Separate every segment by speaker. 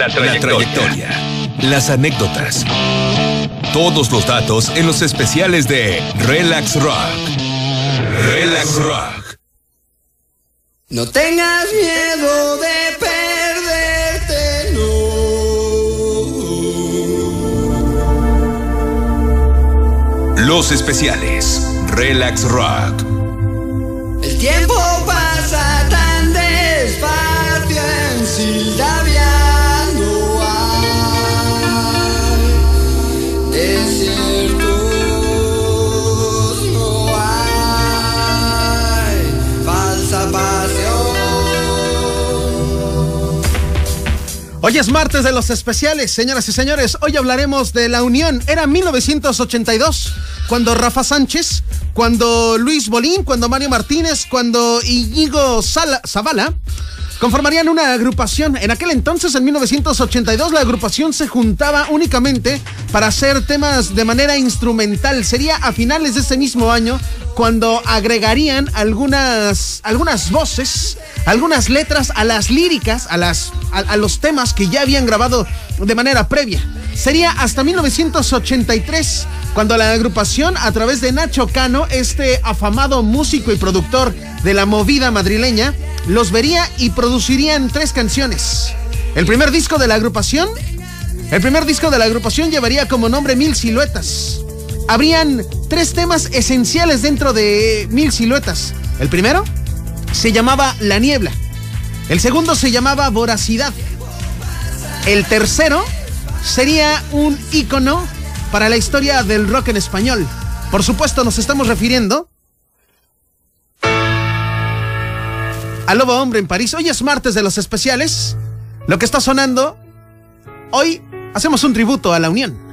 Speaker 1: La trayectoria. Las anécdotas. Todos los datos en los especiales de Relax Rock. Relax Rock.
Speaker 2: No tengas miedo de perderte, no.
Speaker 1: Los especiales. Relax Rock.
Speaker 2: El tiempo pasa tan despacio en Sildavia
Speaker 3: Hoy es martes de los especiales, señoras y señores. Hoy hablaremos de la unión. Era 1982, cuando Rafa Sánchez, cuando Luis Bolín, cuando Mario Martínez, cuando Sala- Zavala conformarían una agrupación. En aquel entonces, en 1982, la agrupación se juntaba únicamente para hacer temas de manera instrumental. Sería a finales de ese mismo año cuando agregarían algunas, algunas voces, algunas letras a las líricas, a, las, a, a los temas que ya habían grabado de manera previa. Sería hasta 1983 cuando la agrupación, a través de Nacho Cano, este afamado músico y productor de la movida madrileña, los vería y producirían tres canciones. El primer disco de la agrupación, el primer disco de la agrupación llevaría como nombre Mil Siluetas. Habrían tres temas esenciales dentro de Mil Siluetas. El primero se llamaba La Niebla. El segundo se llamaba Voracidad. El tercero sería un ícono para la historia del rock en español. Por supuesto, nos estamos refiriendo a Lobo Hombre en París. Hoy es martes de los especiales. Lo que está sonando, hoy hacemos un tributo a la Unión.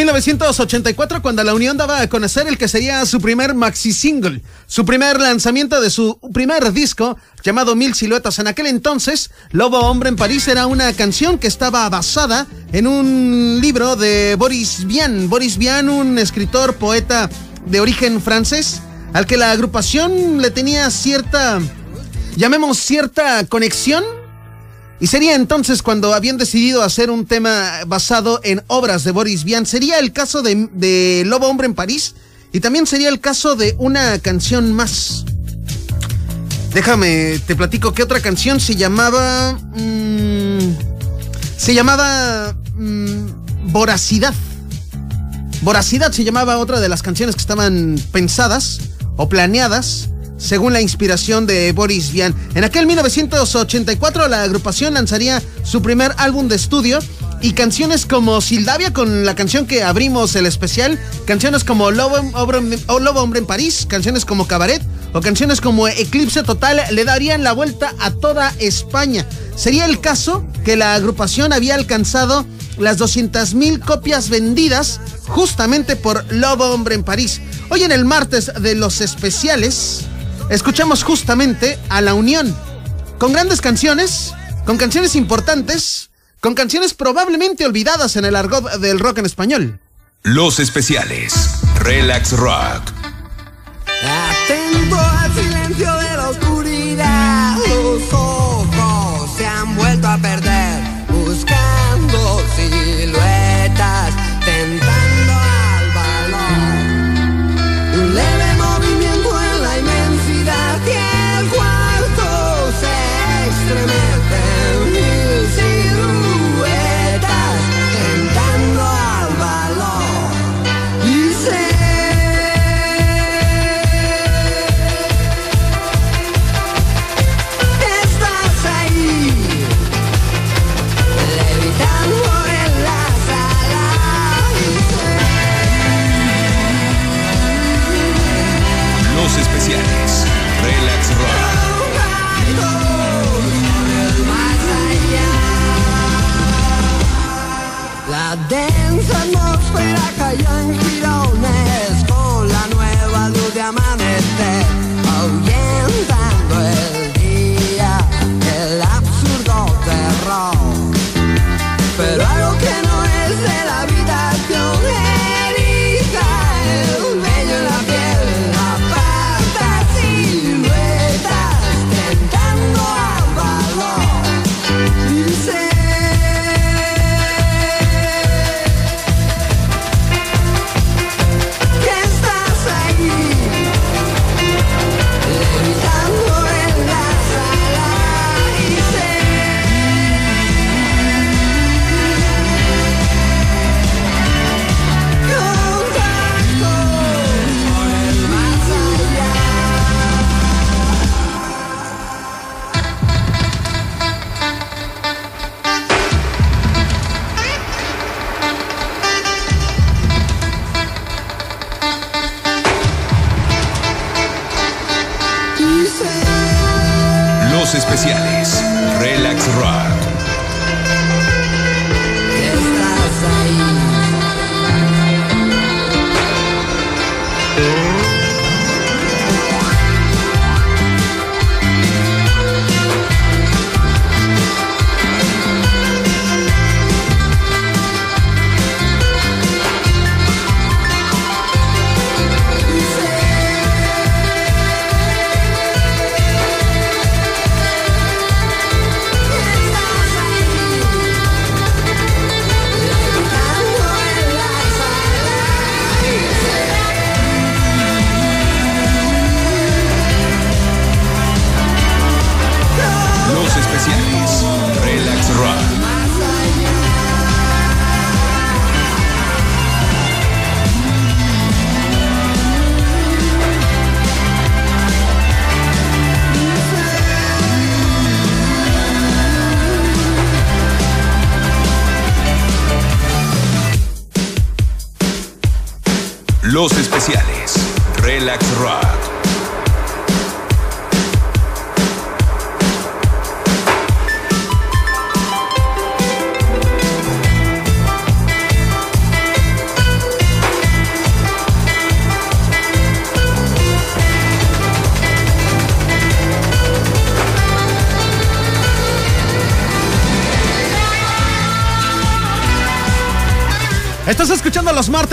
Speaker 3: 1984 cuando la Unión daba a conocer el que sería su primer maxi single, su primer lanzamiento de su primer disco llamado Mil Siluetas. En aquel entonces, Lobo Hombre en París era una canción que estaba basada en un libro de Boris Vian. Boris Vian, un escritor, poeta de origen francés, al que la agrupación le tenía cierta, llamemos cierta conexión y sería entonces cuando habían decidido hacer un tema basado en obras de Boris Vian. Sería el caso de, Lobo Hombre en París y también sería el caso de una canción más. Déjame, te platico que otra canción se llamaba... Mm, se llamaba... Mm, Voracidad. Voracidad se llamaba otra de las canciones que estaban pensadas o planeadas según la inspiración de Boris Vian. En aquel 1984 la agrupación lanzaría su primer álbum de estudio y canciones como Sildavia con la canción que abrimos el especial, canciones como Lobo, Hombre en París, canciones como Cabaret o canciones como Eclipse Total le darían la vuelta a toda España. Sería el caso que la agrupación había alcanzado las 200.000 copias vendidas justamente por Lobo Hombre en París. Hoy en el martes de los especiales escuchamos justamente a La Unión, con grandes canciones, con canciones importantes, con canciones probablemente olvidadas en el argot del rock en español.
Speaker 1: Los especiales, Relax Rock.
Speaker 2: Atento al silencio de la oscuridad, los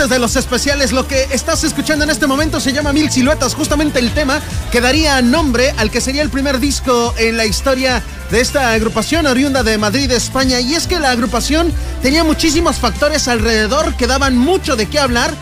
Speaker 3: de los especiales. Lo que estás escuchando en este momento se llama Mil Siluetas, justamente el tema que daría nombre al que sería el primer disco en la historia de esta agrupación oriunda de Madrid, España. Y es que la agrupación tenía muchísimos factores alrededor que daban mucho de qué hablar.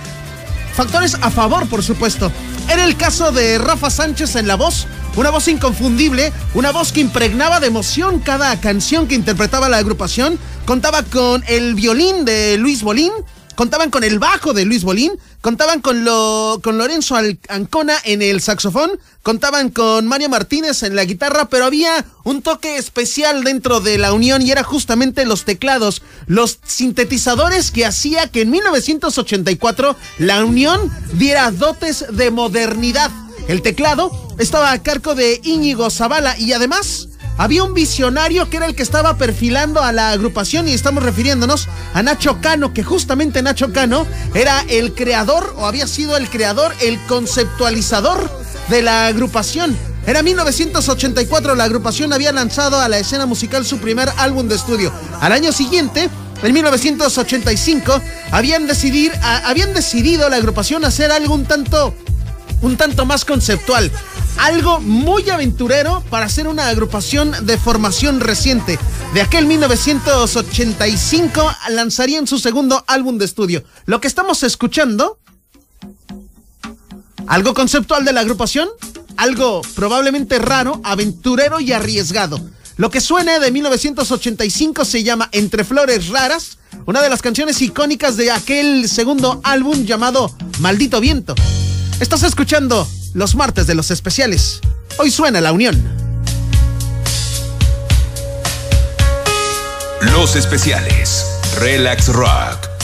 Speaker 3: Factores a favor, por supuesto. Era el caso de Rafa Sánchez en la voz, una voz inconfundible, una voz que impregnaba de emoción cada canción que interpretaba la agrupación. Contaba con el violín de Luis Bolín, contaban con el bajo de Luis Bolín, contaban con, lo, con Lorenzo Ancona en el saxofón, contaban con Mario Martínez en la guitarra, pero había un toque especial dentro de la unión y era justamente los teclados, los sintetizadores que hacía que en 1984 la unión diera dotes de modernidad. El teclado estaba a cargo de Íñigo Zavala y además había un visionario que era el que estaba perfilando a la agrupación y estamos refiriéndonos a Nacho Cano, que justamente Nacho Cano era el creador o había sido el creador, el conceptualizador de la agrupación. Era 1984, la agrupación había lanzado a la escena musical su primer álbum de estudio. Al año siguiente, en 1985, habían, decidir, habían decidido la agrupación hacer algo tanto, un tanto más conceptual algo muy aventurero para ser una agrupación de formación reciente. De aquel 1985 lanzarían su segundo álbum de estudio. Lo que estamos escuchando, algo conceptual de la agrupación, algo probablemente raro, aventurero y arriesgado. Lo que suena de 1985 se llama Entre Flores Raras, una de las canciones icónicas de aquel segundo álbum llamado Maldito Viento. Estás escuchando los martes de los especiales. Hoy suena la unión.
Speaker 2: Los especiales. Relax Rock.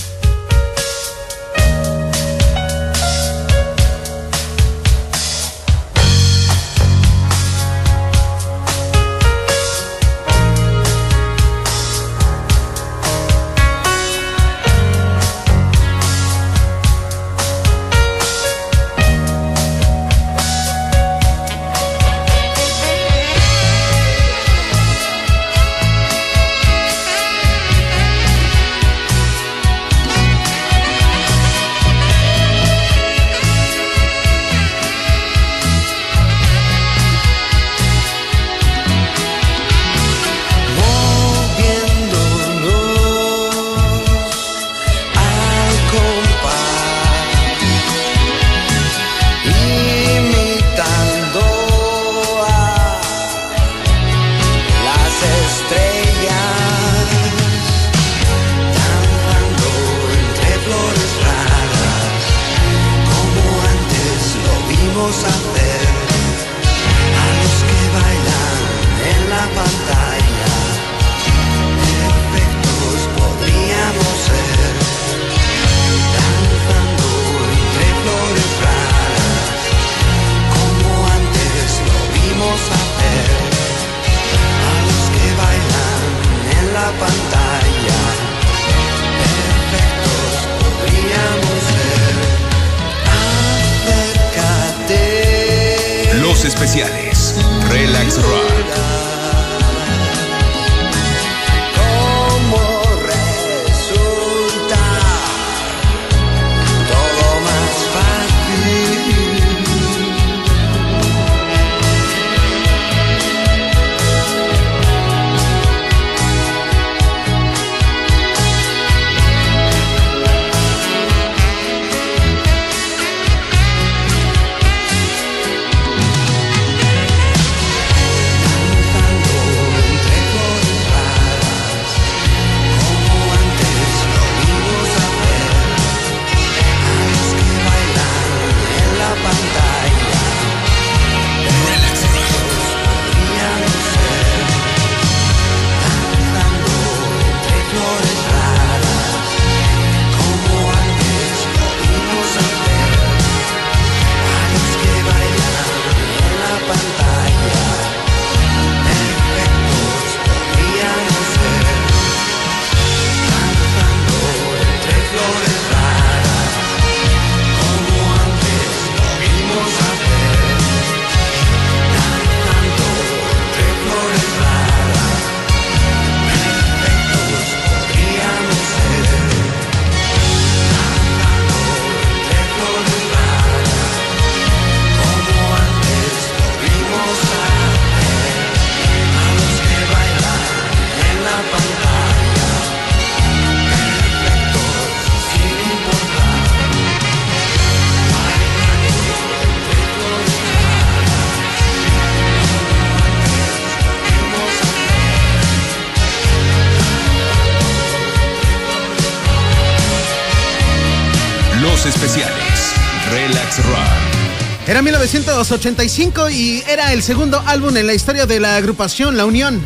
Speaker 3: Era 1985 y era el segundo álbum en la historia de la agrupación La Unión.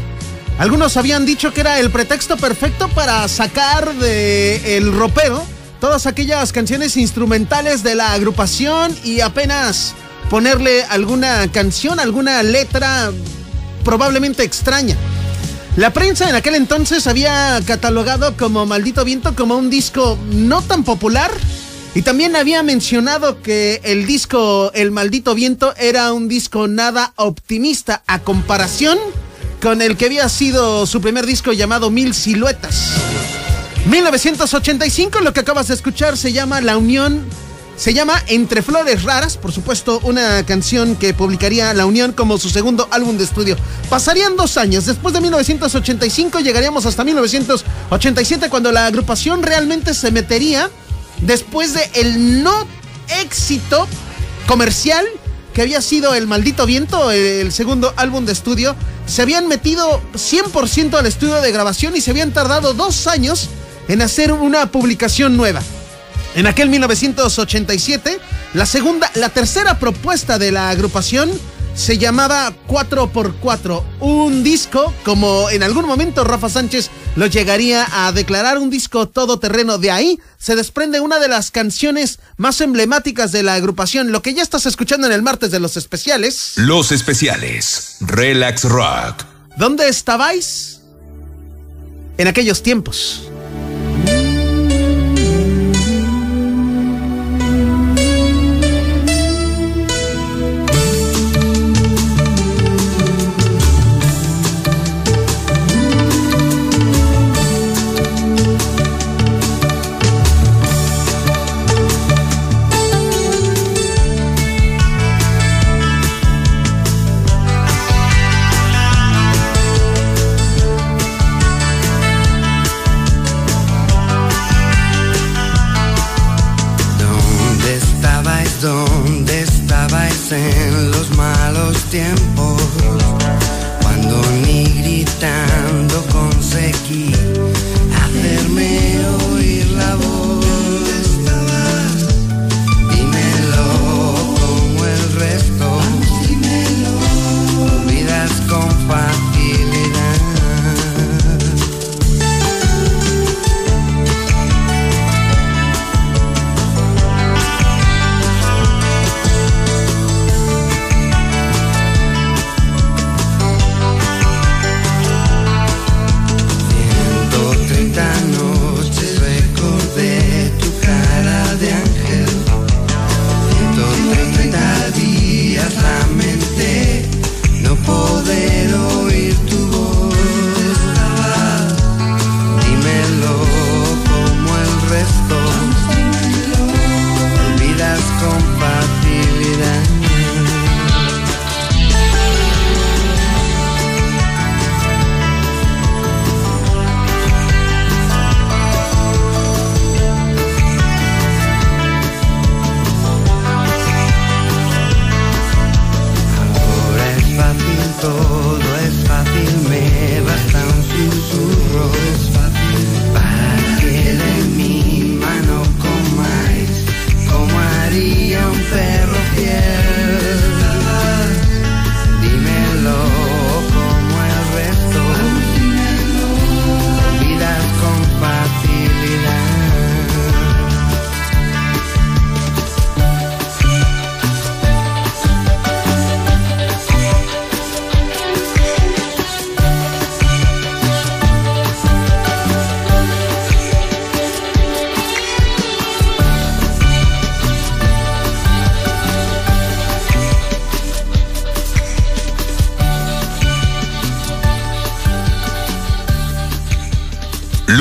Speaker 3: Algunos habían dicho que era el pretexto perfecto para sacar de el ropero todas aquellas canciones instrumentales de la agrupación y apenas ponerle alguna canción, alguna letra probablemente extraña. La prensa en aquel entonces había catalogado como Maldito Viento como un disco no tan popular y también había mencionado que el disco El Maldito Viento era un disco nada optimista a comparación con el que había sido su primer disco llamado Mil Siluetas. 1985, lo que acabas de escuchar se llama La Unión se llama Entre Flores Raras, por supuesto, una canción que publicaría La Unión como su segundo álbum de estudio. Pasarían dos años, después de 1985 llegaríamos hasta 1987 cuando la agrupación realmente se metería después de el no éxito comercial que había sido El Maldito Viento, el segundo álbum de estudio. Se habían metido 100% al estudio de grabación y se habían tardado dos años en hacer una publicación nueva. En aquel 1987, la segunda, la tercera propuesta de la agrupación se llamaba 4x4, un disco como en algún momento Rafa Sánchez lo llegaría a declarar un disco todoterreno. De ahí se desprende una de las canciones más emblemáticas de la agrupación, lo que ya estás escuchando en el martes de los especiales.
Speaker 2: Los especiales, Relax Rock.
Speaker 3: ¿Dónde estabais en aquellos tiempos?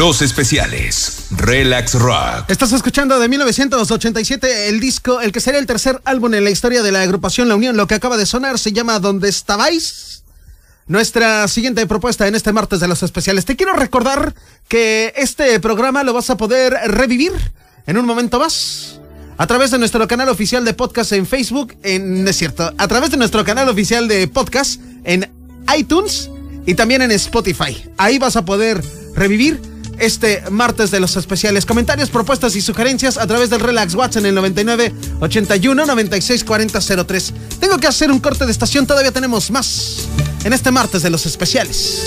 Speaker 2: Los especiales, Relax Rock.
Speaker 3: Estás escuchando de 1987 el disco, el que sería el tercer álbum en la historia de la agrupación La Unión. Lo que acaba de sonar se llama ¿Dónde estabais? Nuestra siguiente propuesta en este martes de los especiales. Te quiero recordar que este programa lo vas a poder revivir en un momento más. A través de nuestro canal oficial de podcast en Facebook, en, es cierto, a través de nuestro canal oficial de podcast en iTunes y también en Spotify. Ahí vas a poder revivir este martes de los especiales. Comentarios, propuestas y sugerencias a través del Relax WhatsApp en el 99 81 96 40 03. Tengo que hacer un corte de estación, todavía tenemos más en este martes de los especiales.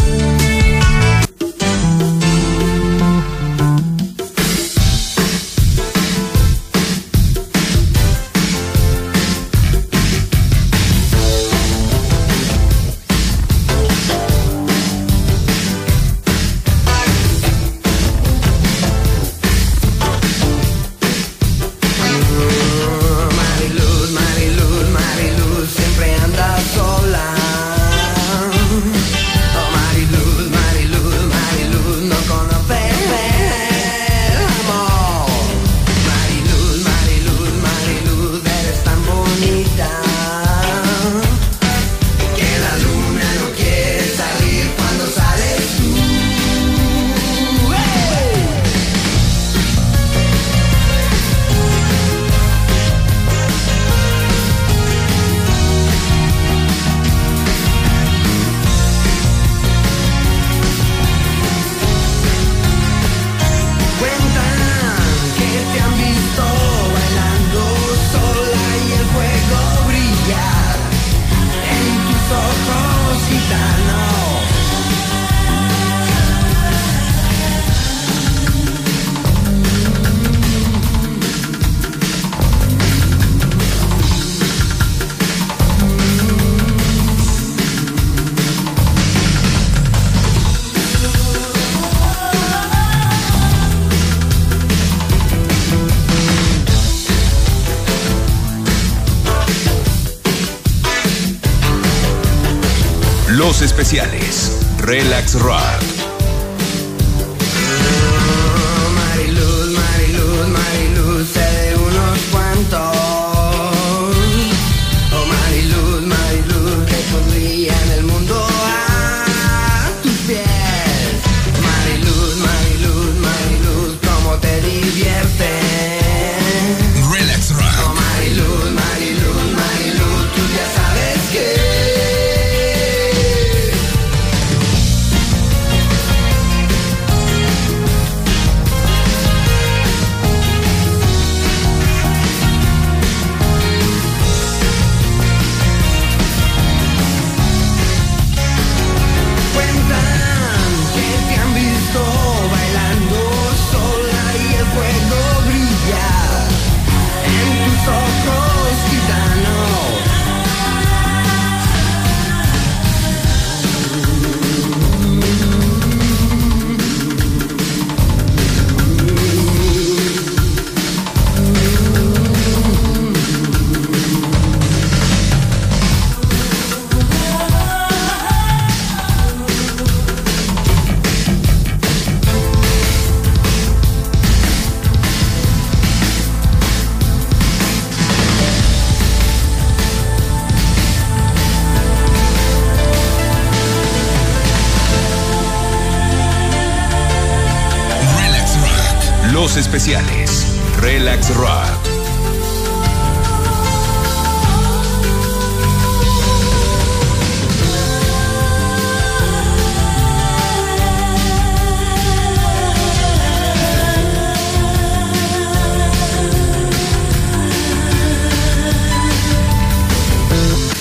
Speaker 2: Relax Rock. Relax Rock.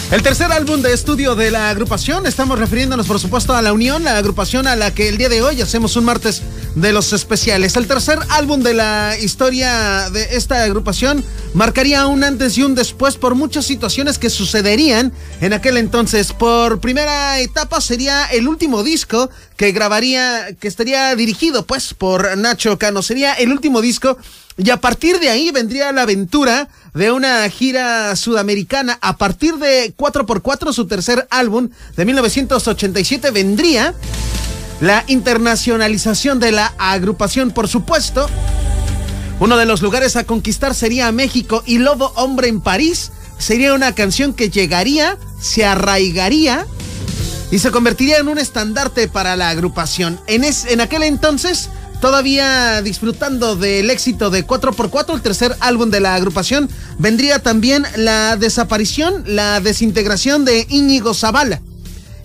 Speaker 3: El tercer álbum de estudio de la agrupación, estamos refiriéndonos por supuesto a la Unión, la agrupación a la que el día de hoy hacemos un martes de los especiales. El tercer álbum de la historia de esta agrupación marcaría un antes y un después por muchas situaciones que sucederían en aquel entonces. Por primera etapa sería el último disco que grabaría, que estaría dirigido pues por Nacho Cano. Sería el último disco y a partir de ahí vendría la aventura de una gira sudamericana. A partir de 4x4, su tercer álbum de 1987, vendría la internacionalización de la agrupación, por supuesto. Uno de los lugares a conquistar sería México y Lobo Hombre en París. Sería una canción que llegaría, se arraigaría y se convertiría en un estandarte para la agrupación. En, en aquel entonces, todavía disfrutando del éxito de 4x4, el tercer álbum de la agrupación, vendría también la desaparición, la desintegración de Íñigo Zavala.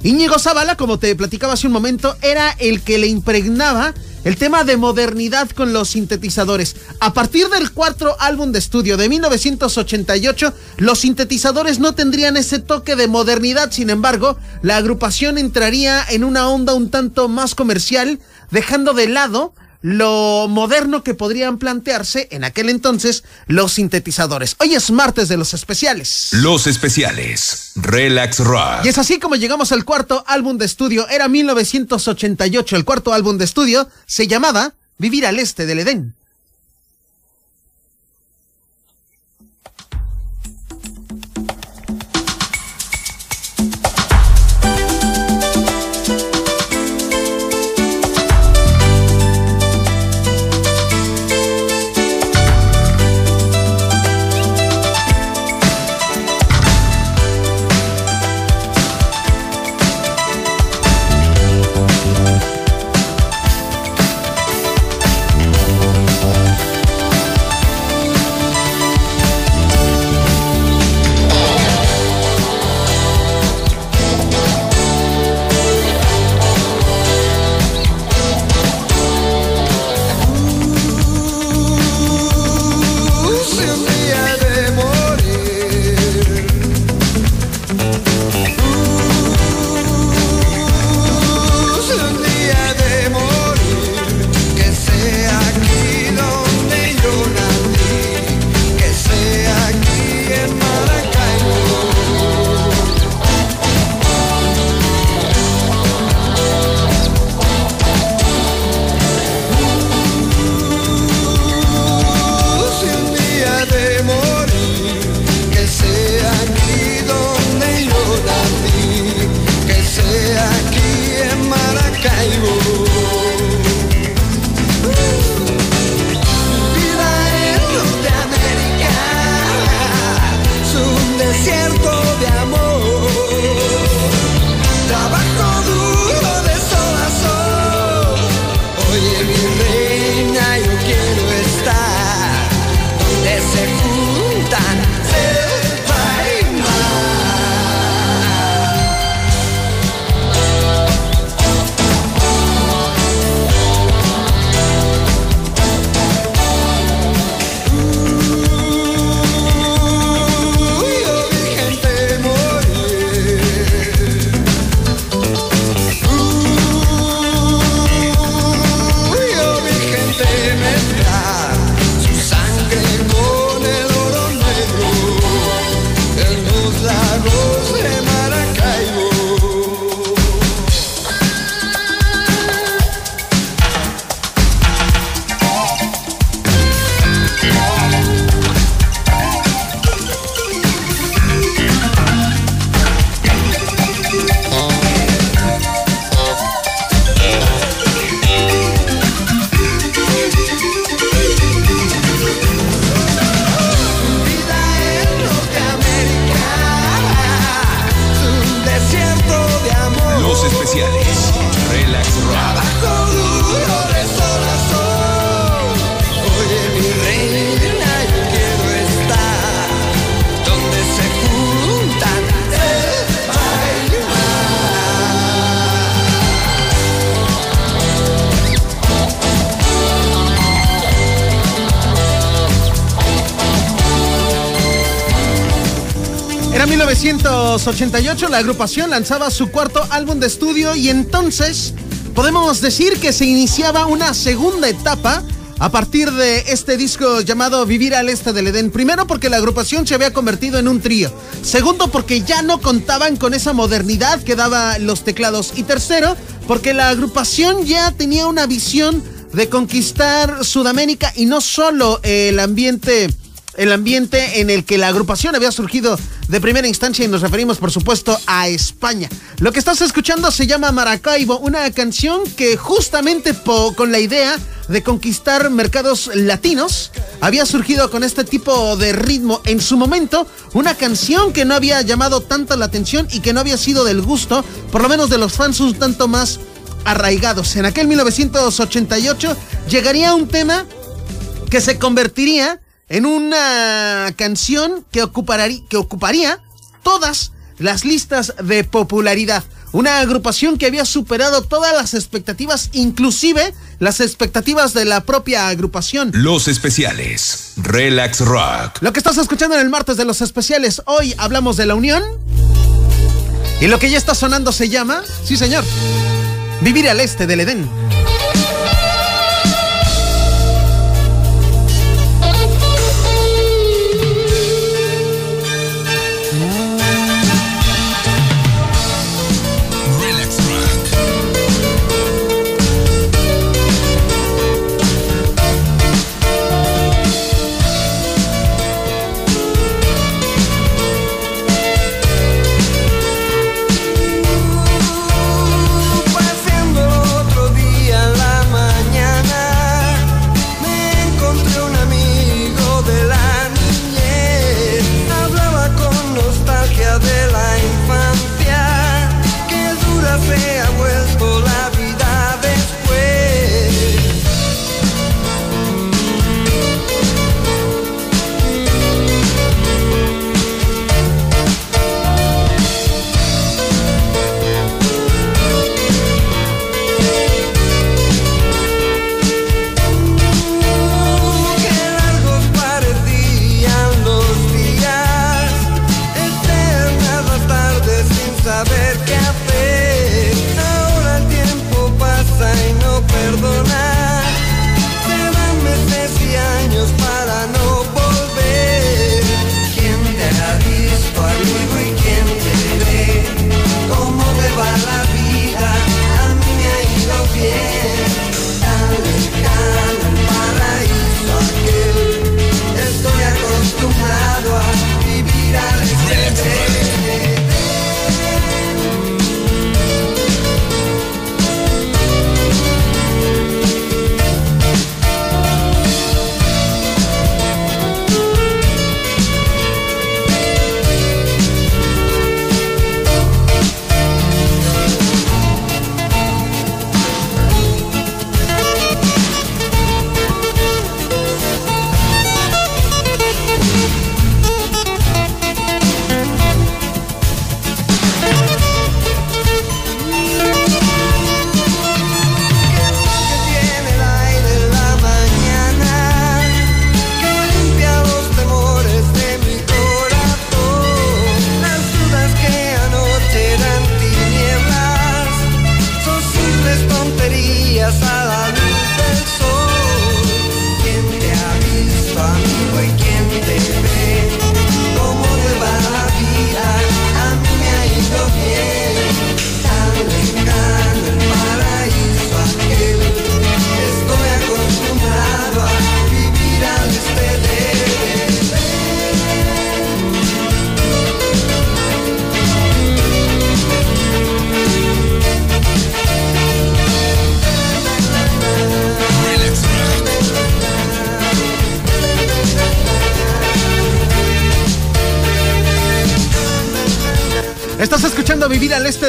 Speaker 3: Íñigo Zavala, como te platicaba hace un momento, era el que le impregnaba el tema de modernidad con los sintetizadores. A partir del cuarto álbum de estudio de 1988, los sintetizadores no tendrían ese toque de modernidad, sin embargo, la agrupación entraría en una onda un tanto más comercial, dejando de lado lo moderno que podrían plantearse en aquel entonces los sintetizadores. Hoy es martes de los especiales.
Speaker 2: Los especiales. Relax Rock.
Speaker 3: Y es así como llegamos al cuarto álbum de estudio. Era 1988. El cuarto álbum de estudio se llamaba Vivir al Este del Edén. 1988, la agrupación lanzaba su cuarto álbum de estudio y entonces podemos decir que se iniciaba una segunda etapa a partir de este disco llamado Vivir al Este del Edén. Primero porque la agrupación se había convertido en un trío. Segundo porque ya no contaban con esa modernidad que daba los teclados. Y tercero porque la agrupación ya tenía una visión de conquistar Sudamérica y no solo el ambiente el ambiente en el que la agrupación había surgido de primera instancia y nos referimos por supuesto a España. Lo que estás escuchando se llama Maracaibo, una canción que justamente con la idea de conquistar mercados latinos había surgido con este tipo de ritmo en su momento, una canción que no había llamado tanto la atención y que no había sido del gusto, por lo menos de los fans un tanto más arraigados. En aquel 1988 llegaría un tema que se convertiría en una canción que ocuparía, que ocuparía todas las listas de popularidad.
Speaker 2: Una agrupación que había superado todas las expectativas, inclusive las expectativas de la propia agrupación.
Speaker 1: Los especiales. Relax Rock.
Speaker 2: Lo que estás escuchando en el martes de los especiales, hoy hablamos de la unión. Y lo que ya está sonando se llama, sí señor, Vivir al este del Edén.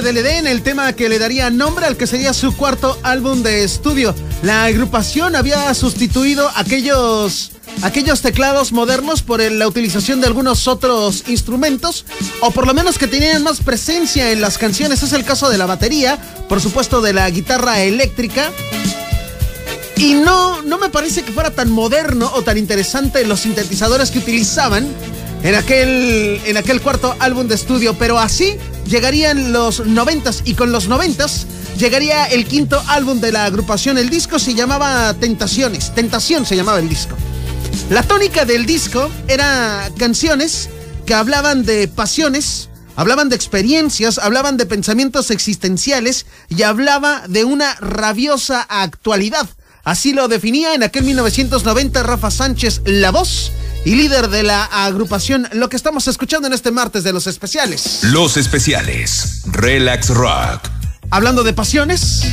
Speaker 2: Del Edén, el tema que le daría nombre al que sería su cuarto álbum de estudio. La agrupación había sustituido aquellos, aquellos teclados modernos por la utilización de algunos otros instrumentos, o por lo menos que tenían más presencia en las canciones. Es el caso de la batería, por supuesto de la guitarra eléctrica. Y no, no me parece que fuera tan moderno o tan interesante los sintetizadores que utilizaban en aquel, en aquel cuarto álbum de estudio, pero así llegarían los noventas y con los noventas llegaría el quinto álbum de la agrupación. El disco se llamaba Tentaciones, Tentación se llamaba el disco. La tónica del disco era canciones que hablaban de pasiones, hablaban de experiencias, hablaban de pensamientos existenciales y hablaba de una rabiosa actualidad. Así lo definía en aquel 1990 Rafa Sánchez La Voz y líder de la agrupación, lo que estamos escuchando en este martes de los especiales.
Speaker 1: Los especiales, Relax Rock.
Speaker 2: Hablando de pasiones,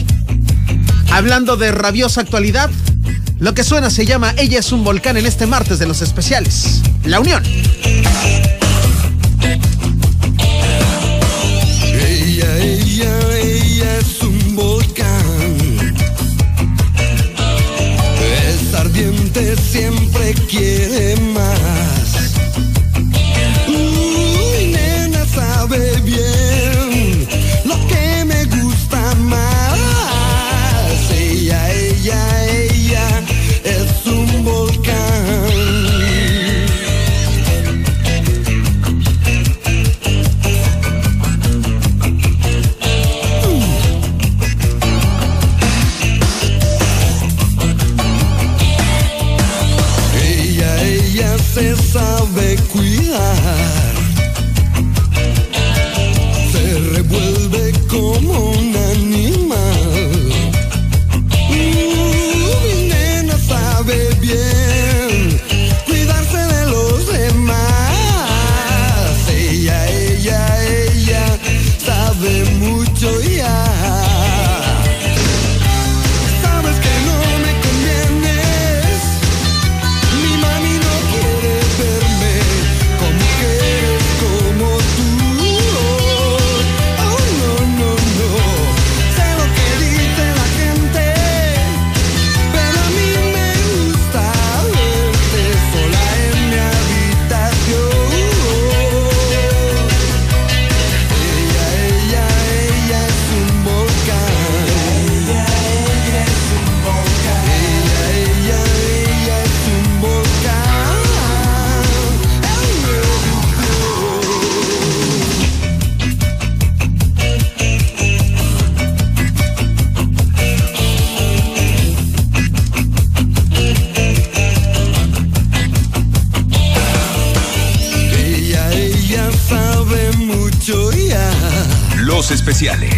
Speaker 2: hablando de rabiosa actualidad, lo que suena se llama Ella es un volcán en este martes de los especiales. La Unión.
Speaker 4: Ella, ella, ella es un volcán. Es ardiente, siempre quiere
Speaker 2: Los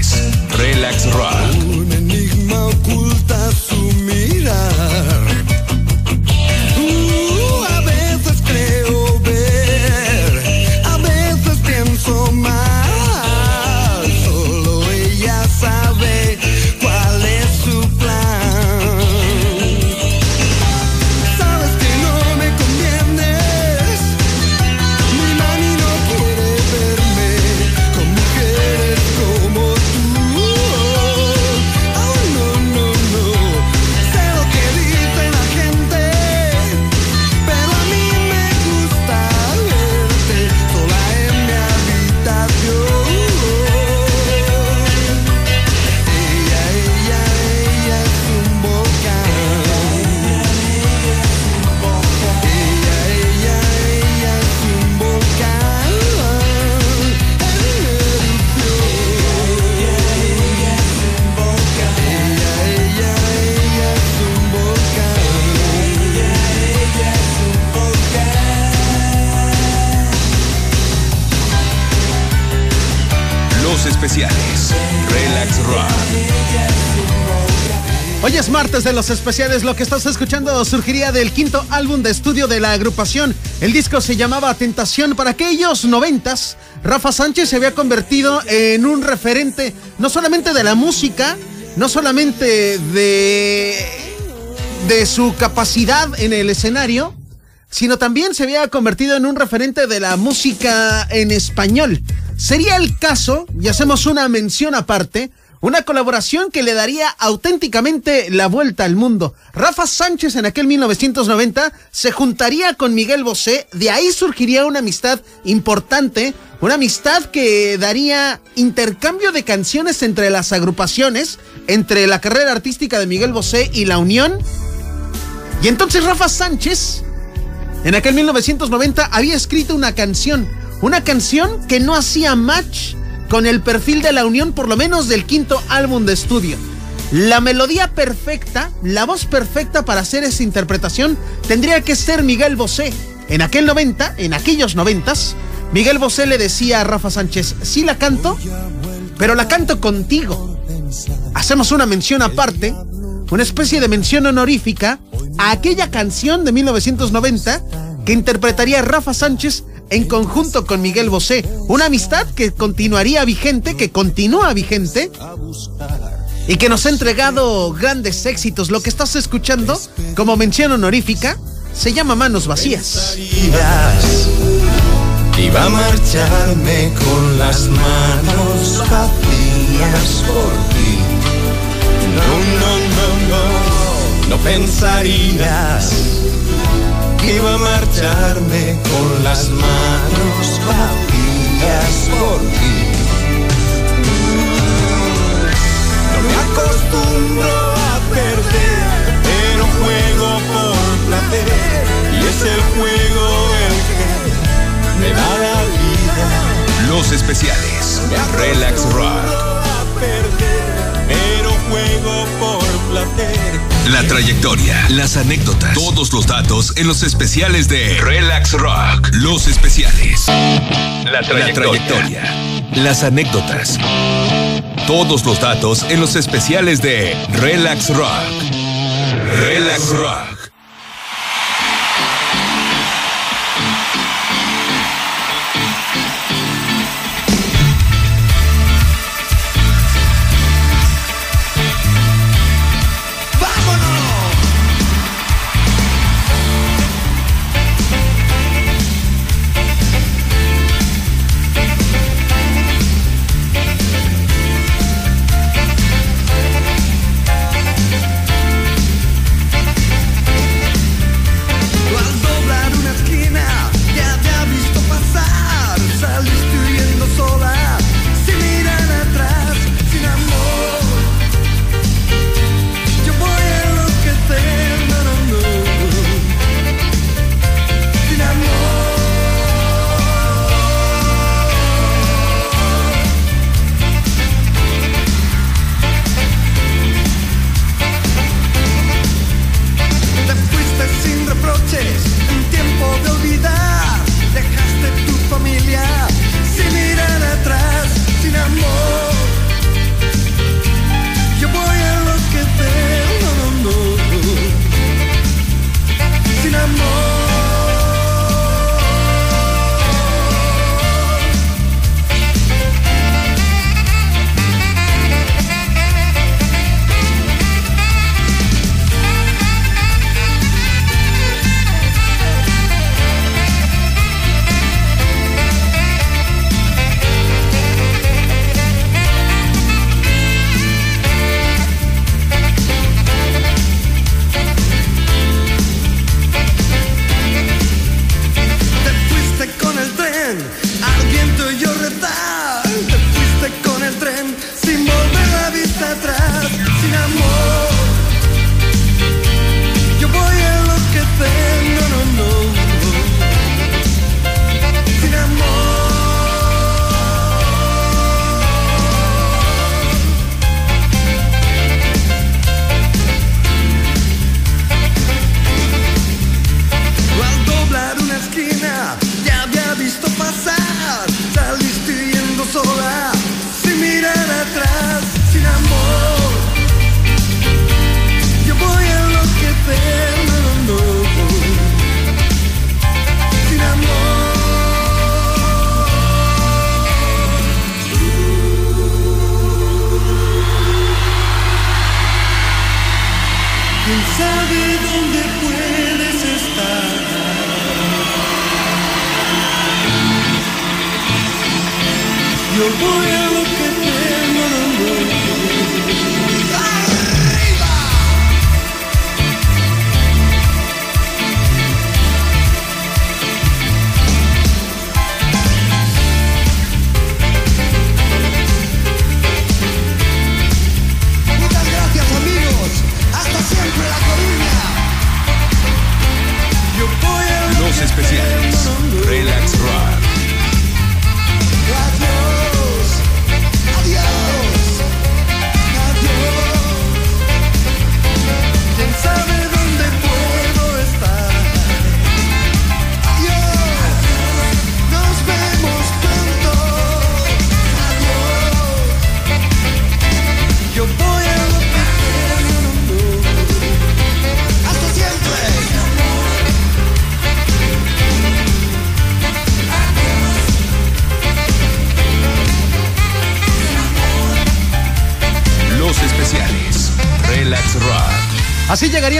Speaker 3: martes de los especiales. Lo que estás escuchando surgiría del quinto álbum de estudio de la agrupación. El disco se llamaba Tentación. Para aquellos noventas, Rafa Sánchez se había convertido en un referente no solamente de la música, no solamente de, de su capacidad en el escenario, sino también se había convertido en un referente de la música en español. Sería el caso, y hacemos una mención aparte, una colaboración que le daría auténticamente la vuelta al mundo. Rafa Sánchez en aquel 1990 se juntaría con Miguel Bosé, de ahí surgiría una amistad importante, una amistad que daría intercambio de canciones entre las agrupaciones, entre la carrera artística de Miguel Bosé y la Unión. Y entonces Rafa Sánchez en aquel 1990 había escrito una canción, una canción que no hacía match con el perfil de la unión, por lo menos del quinto álbum de estudio. La melodía perfecta, la voz perfecta para hacer esa interpretación tendría que ser Miguel Bosé. En aquel 90, en aquellos 90, Miguel Bosé le decía a Rafa Sánchez, sí la canto, pero la canto contigo. Hacemos una mención aparte, una especie de mención honorífica a aquella canción de 1990 que interpretaría Rafa Sánchez en conjunto con Miguel Bosé. Una amistad que continuaría vigente, que continúa vigente y que nos ha entregado grandes éxitos. Lo que estás escuchando como mención honorífica se llama Manos Vacías.
Speaker 5: Iba a marcharme con las manos vacías por ti. No, no, no, no, no pensarías iba a marcharme con las manos vacías por ti. No me acostumbro a perder, pero juego por placer y es el juego el que me da la vida.
Speaker 1: Los especiales. Relax Rock.
Speaker 5: a perder, pero juego por
Speaker 2: La trayectoria, las anécdotas, todos los datos en los especiales de Relax Rock. Los especiales. La trayectoria, las anécdotas, todos los datos en los especiales de Relax Rock. Relax Rock.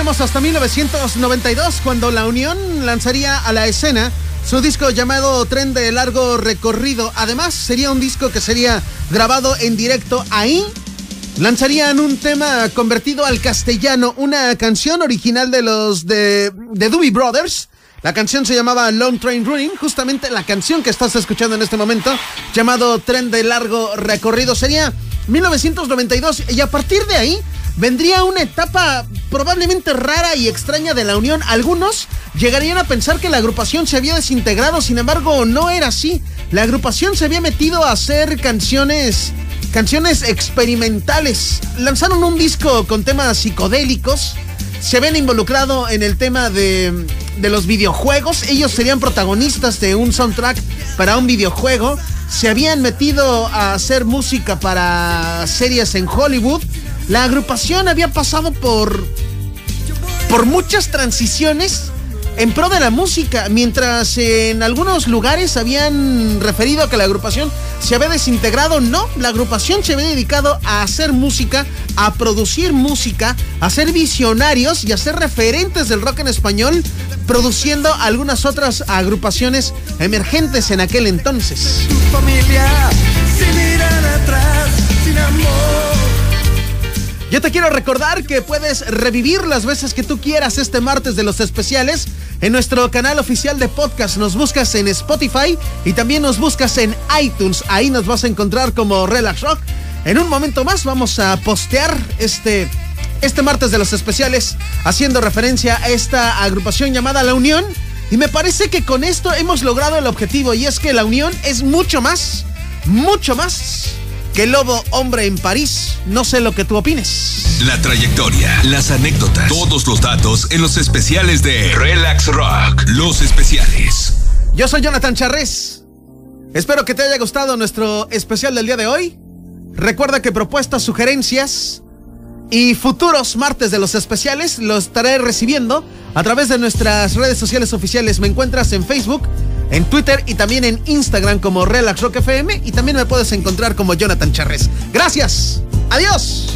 Speaker 3: Llegaríamos hasta 1992, cuando la Unión lanzaría a la escena su disco llamado Tren de Largo Recorrido. Además, sería un disco que sería grabado en directo ahí. Lanzarían un tema convertido al castellano, una canción original de los de, de Doobie Brothers. La canción se llamaba Long Train Running, justamente la canción que estás escuchando en este momento, llamado Tren de Largo Recorrido. Sería 1992 y a partir de ahí vendría una etapa probablemente rara y extraña de la unión. Algunos llegarían a pensar que la agrupación se había desintegrado, sin embargo no era así. La agrupación se había metido a hacer canciones, canciones experimentales. Lanzaron un disco con temas psicodélicos. se habían involucrado en el tema de, de los videojuegos. Ellos serían protagonistas de un soundtrack para un videojuego. Se habían metido a hacer música para series en Hollywood. La agrupación había pasado por, por muchas transiciones en pro de la música, mientras en algunos lugares habían referido a que la agrupación se había desintegrado, no, la agrupación se había dedicado a hacer música, a producir música, a ser visionarios y a ser referentes del rock en español, produciendo algunas otras agrupaciones emergentes en aquel entonces. Yo te quiero recordar que puedes revivir las veces que tú quieras este martes de los especiales en nuestro canal oficial de podcast. Nos buscas en Spotify y también nos buscas en iTunes. Ahí nos vas a encontrar como Relax Rock. En un momento más vamos a postear este, este martes de los especiales haciendo referencia a esta agrupación llamada La Unión. Y me parece que con esto hemos logrado el objetivo y es que La Unión es mucho más, mucho más que Lobo Hombre en París. No sé lo que tú opines.
Speaker 2: La trayectoria, las anécdotas, todos los datos en los especiales de Relax Rock. Los especiales.
Speaker 3: Yo soy Jonathan Charres. Espero que te haya gustado nuestro especial del día de hoy. Recuerda que propuestas, sugerencias y futuros martes de los especiales los estaré recibiendo a través de nuestras redes sociales oficiales. Me encuentras en Facebook, en Twitter y también en Instagram como Relax Rock FM y también me puedes encontrar como Jonathan Charres. Gracias. Adiós.